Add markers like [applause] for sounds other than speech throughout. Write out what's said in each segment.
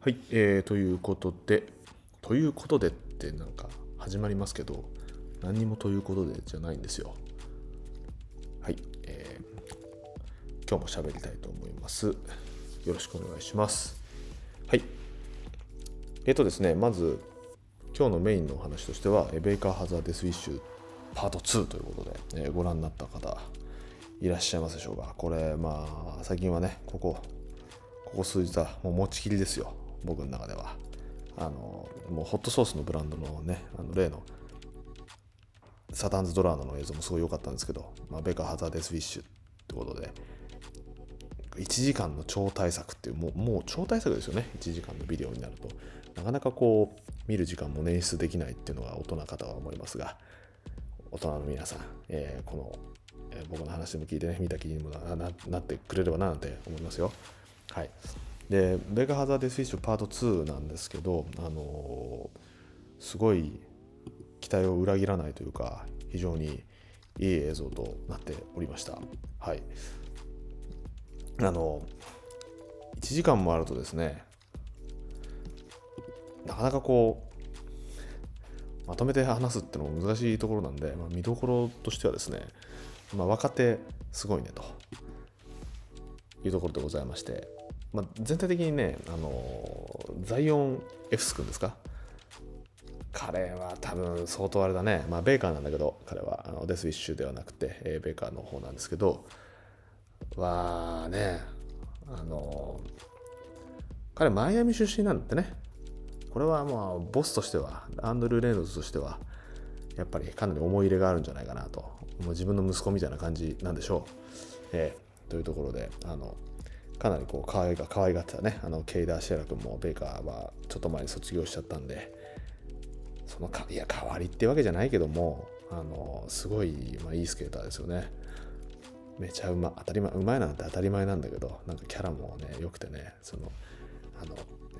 はい、えー、ということで、ということでってなんか始まりますけど、何にもということでじゃないんですよ。はい、えー、今日も喋りたいと思います。よろしくお願いします。はい。えっ、ー、とですね、まず、今日のメインのお話としては、ベイカー・ハザーデス・ウィッシュパート2ということで、えー、ご覧になった方、いらっしゃいますでしょうか。これ、まあ、最近はね、ここ、ここ数日はもう持ちきりですよ。僕の中では。あの、もうホットソースのブランドのね、あの例のサタンズ・ドラーノの映像もすごい良かったんですけど、まあ、ベカ・ハザーデス・ウィッシュってことで、1時間の超大作っていう、もうもう超大作ですよね、1時間のビデオになると。なかなかこう、見る時間も捻出できないっていうのが大人方は思いますが、大人の皆さん、えー、この、えー、僕の話でも聞いてね、見た気にもなってくれればななんて思いますよ。はい。で、ベガハザーデス・フィッシュパート2なんですけど、あのー、すごい期待を裏切らないというか、非常にいい映像となっておりました。はい。あの、1時間もあるとですね、なかなかこう、まとめて話すってのも難しいところなんで、まあ、見どころとしてはですね、まあ、若手すごいねというところでございまして、まあ、全体的にね、あのザイオン・エフス君ですか？彼は多分相当あれだね、まあ、ベーカーなんだけど、彼はあのデス・ウィッシュではなくて、えー、ベーカーの方なんですけど、はね、あの彼、マイアミ出身なんだってね。これはまあ、ボスとしては、アンドルー・レイノズとしては、やっぱりかなり思い入れがあるんじゃないかなと。もう自分の息子みたいな感じなんでしょう。えー、というところで、あの、かなりこう可愛が可愛がってたね。あのケイダー・シェラ君もベイカーはちょっと前に卒業しちゃったんで。そのかいや代わりってわけじゃないけどもあのすごい、まあ、いいスケーターですよね。めちゃうま当たり前うまいなんて当たり前なんだけどなんかキャラもね良くてね。そのあの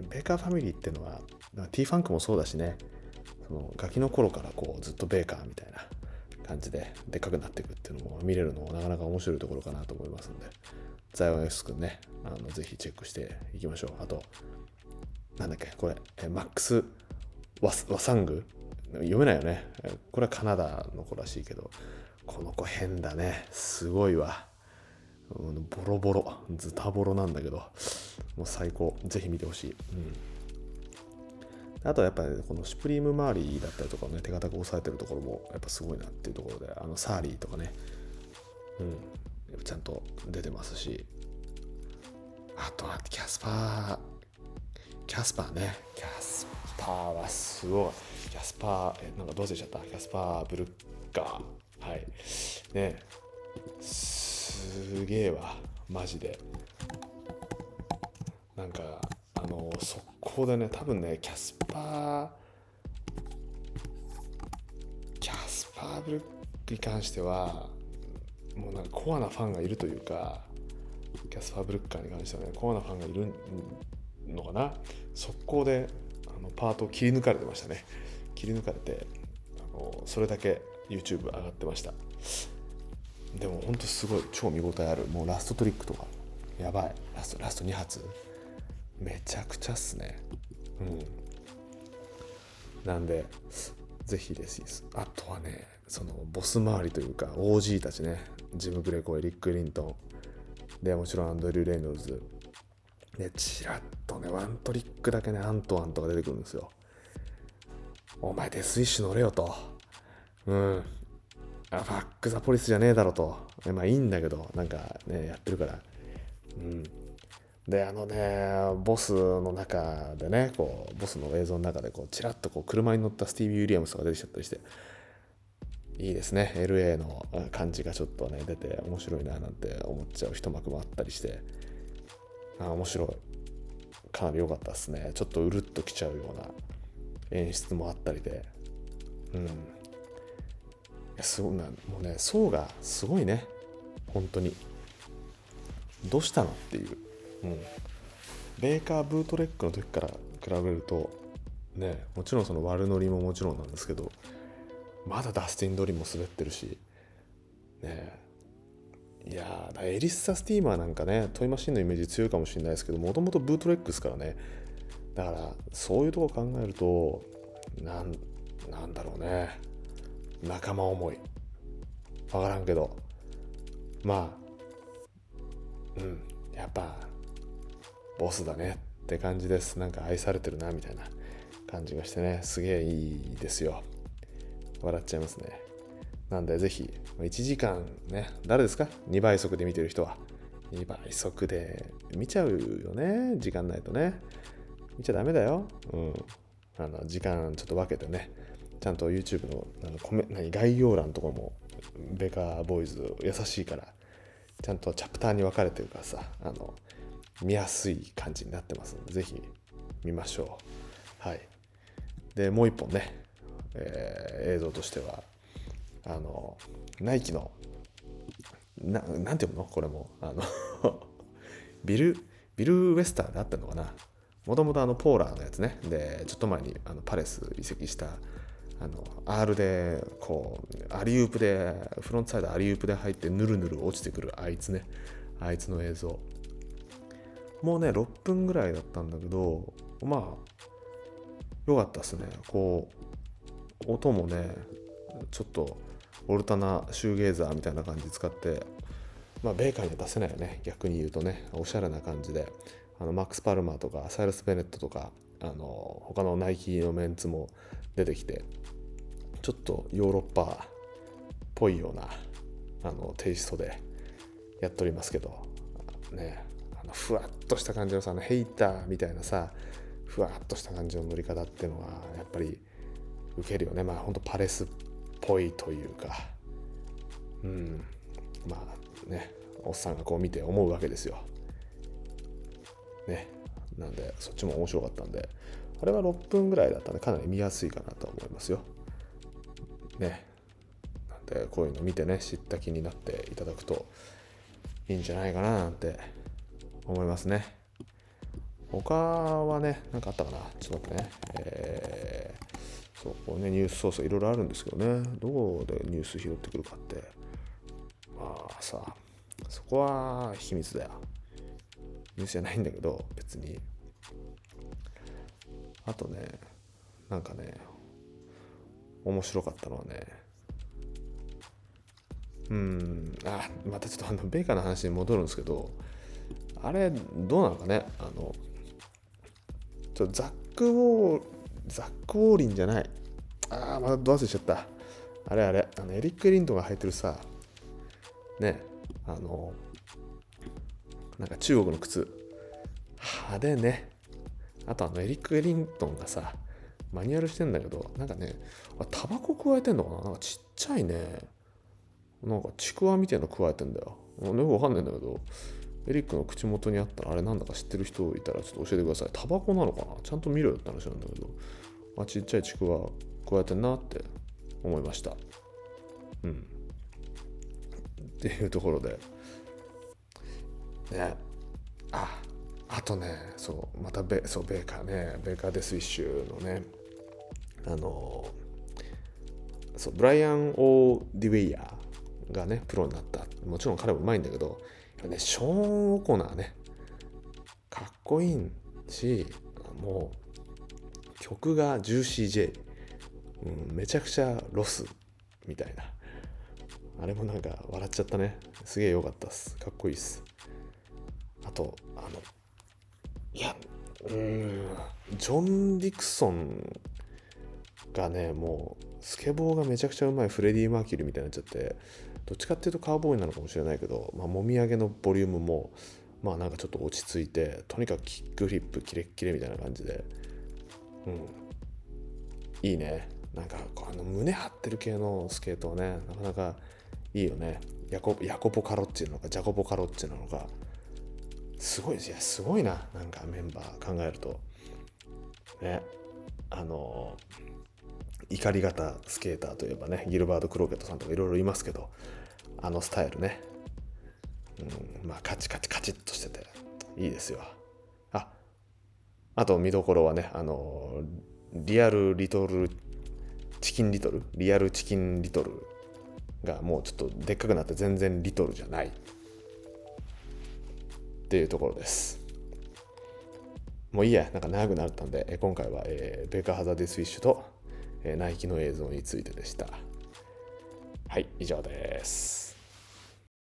ベーカーファミリーっていうのは T ファンクもそうだしね。そのガキの頃からこうずっとベーカーみたいな感じででっかくなっていくっていうのも見れるのもなかなか面白いところかなと思いますんで。ザイオン S 君ね、あのぜひチェックしていきましょう。あと、なんだっけ、これ、えマックス・ワワサング？読めないよね。これはカナダの子らしいけど、この子変だね。すごいわ。ボロボロ、ズタボロなんだけど、もう最高。ぜひ見てほしい。うん。あとはやっぱり、ね、このシュプリーム周りだったりとかね、手堅く押さえてるところもやっぱすごいなっていうところで、あのサーリーとかね、うん、ちゃんと出てますし。あとはキャスパー。キャスパーね。キャスパーはすごい。キャスパーえなんかどうせちゃった？キャスパーブルッカー。はい。ね。すげえわ。マジで。なんかあの速攻でね多分ねキャスパーキャスパーブルックに関してはもうなんかコアなファンがいるというかキャスパー・ブルッカーに関してはねコアなファンがいるのかな。速攻であのパートを切り抜かれてましたね。切り抜かれてあのそれだけ YouTube 上がってました。でもほんとすごい超見応えある。もうラストトリックとか。やばい。ラストラスト2発。めちゃくちゃっすね。うん。なんでぜひです。あとはねそのボス周りというか OG たちね。ジム・グレコエリック・リントン。でもちろんアンドリュー・レイノルズ。でちらっとねワントリックだけねアントワンとか出てくるんですよ。お前デスイッシュ乗れよと。うん。あファック・ザ・ポリスじゃねえだろと。まあいいんだけどなんかねやってるから。うん。であのねボスの中でねこうボスの映像の中でこうちらっとこう車に乗ったスティービー・ウィリアムスとか出てきちゃったりしていいですね。LA の感じがちょっとね出て面白いななんて思っちゃう一幕もあったりしてあ面白い。かなり良かったですね。ちょっとうるっときちゃうような演出もあったりで。うん。すごいなもうね層がすごいね。本当に。どうしたのっていう。うんベーカーブートレックの時から比べるとねもちろんその悪ノリももちろんなんですけどまだダスティン・ドリも滑ってるしねいやエリッサ・スティーマーなんかねトイマシンのイメージ強いかもしれないですけどもともとブートレックスからねだからそういうとこ考えるとなんなんだろうね仲間思い。分からんけど。まあうんやっぱボスだねって感じです。なんか愛されてるなみたいな感じがしてね。すげえいいですよ。笑っちゃいますね。なんでぜひ1時間ね誰ですか？2倍速で見てる人は。2倍速で見ちゃうよね。時間ないとね。見ちゃダメだよ。うん。あの時間ちょっと分けてね。ちゃんと YouTube のあのコメ何概要欄ところもベカーボーイズ優しいからちゃんとチャプターに分かれてるからさ。あの見やすい感じになってますのでぜひ見ましょう。はい。でもう一本ね、えー、映像としてはあのナイキのななんていうの？これも。あのビル [laughs] ビル・ウェスターであったのかな？もともとあのポーラーのやつね。でちょっと前にあのパレス移籍したあの R でこうアリウープでフロントサイドアリウープで入ってぬるぬる落ちてくるあいつね。あいつの映像。もうね6分ぐらいだったんだけどまあよかったっすね。こう音もねちょっとオルタナシューゲーザーみたいな感じ使ってまあベーカーには出せないよね。逆に言うとねおしゃれな感じで。あのマックス・パルマーとかサイラス・ベネットとかあの他のナイキのメンツも出てきてちょっとヨーロッパっぽいようなあのテイストでやっておりますけどね。あのふわっとした感じのさあのヘイターみたいなさふわっとした感じの乗り方っていうのはやっぱり受けるよね。まあほんとパレスっぽいというか。うん。まあねおっさんがこう見て思うわけですよ。ね。なんでそっちも面白かったんで。あれは6分ぐらいだったんでかなり見やすいかなと思いますよ。ね。なんでこういうの見てね知った気になっていただくといいんじゃないかななんて思いますね。他はね何かあったかな？ちょっと待ってね。えー、そうこうねニュースソースいろいろあるんですけどね。どこでニュース拾ってくるかって。まあさそこは秘密だよ。ニュースじゃないんだけど別に。あとねなんかね面白かったのはね。うんあまたちょっとあのベーカーの話に戻るんですけどあれどうなのかね？あのちょザック・ウォーザック・ウォーリンじゃない。ああまたど忘れしちゃった。あれあれ。あのエリック・エリントが履いてるさ。ねあのなんか中国の靴。派手ね。あとあのエリック・エリントンがさマニュアルしてんだけどなんかねタバコ加えてんのかな？なんかちっちゃいね。なんかちくわみたいなの加えてんだよ。よくわかんないんだけど。エリックの口元にあったらあれなんだか知ってる人いたらちょっと教えてください。タバコなのかな？ちゃんと見ろよって話なんだけど。あちっちゃいちくわ加えてんなって思いました。うん。っていうところで。ね。ああとねそうまたベそうベーカーね。ベーカー・デスウィッシュのね。あのそうブライアン・オー・ディウェイヤーがねプロになった。もちろん彼もうまいんだけどねショーン・オコナーねかっこいいしもう曲がジューシー J、うん、めちゃくちゃロスみたいな。あれもなんか笑っちゃったね。すげえ良かったっす。かっこいいっす。あとあのいやうんジョン・ディクソンがねもうスケボーがめちゃくちゃうまいフレディ・マーキュリーみたいになっちゃってどっちかっていうとカウボーイなのかもしれないけど、まあ、もみあげのボリュームもまあなんかちょっと落ち着いてとにかくキックフリップキレッキレみたいな感じで。うん。いいね。なんかあの胸張ってる系のスケートはねなかなかいいよね。ヤコヤコポ・カロッチなのかジャコポ・カロッチなのか。すごいですいやすごいな。なんかメンバー考えると。ね。あの怒り型スケーターといえばねギルバート・クローケットさんとかいろいろいますけどあのスタイルね、うん、まあカチカチカチっとしてていいですよ。ああと見どころはねあのリアルリトルチキンリトル？リアルチキンリトルがもうちょっとでっかくなって全然リトルじゃない。っていうところです。もういいや、なんか長くなったんで、今回は、えーベーカーハザーデスフィッシュと、えナイキの映像についてでした。はい、以上です。